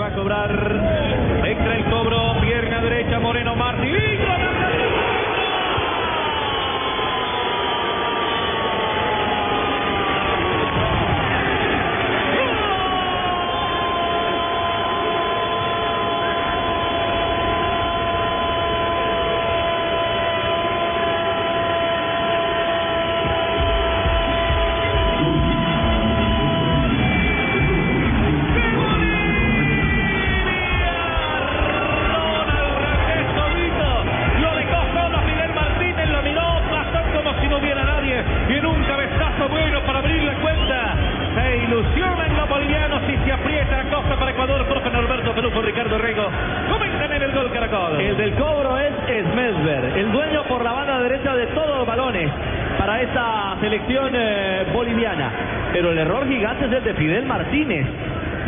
Va a cobrar. Entra el cobro. Pierna derecha. Moreno Martí. El del cobro es Smesber, el dueño por la banda derecha de todos los balones para esta selección eh, boliviana. Pero el error gigante es el de Fidel Martínez.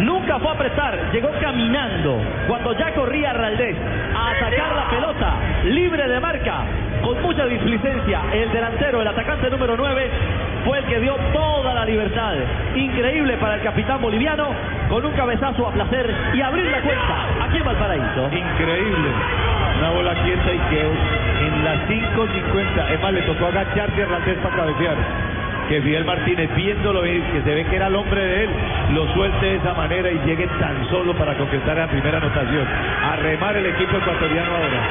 Nunca fue a prestar, llegó caminando cuando ya corría Raldés a atacar la pelota, libre de marca, con mucha displicencia. El delantero, el atacante número 9, fue el que dio toda la libertad. Increíble para el capitán boliviano, con un cabezazo a placer y abrir la cuenta aquí en Valparaíso. Increíble. Una bola quieta y que en las 5.50, es más, le tocó agacharse a Randés para cabecear. Que Fidel Martínez, viéndolo, que se ve que era el hombre de él, lo suelte de esa manera y llegue tan solo para conquistar la primera anotación. A remar el equipo ecuatoriano ahora.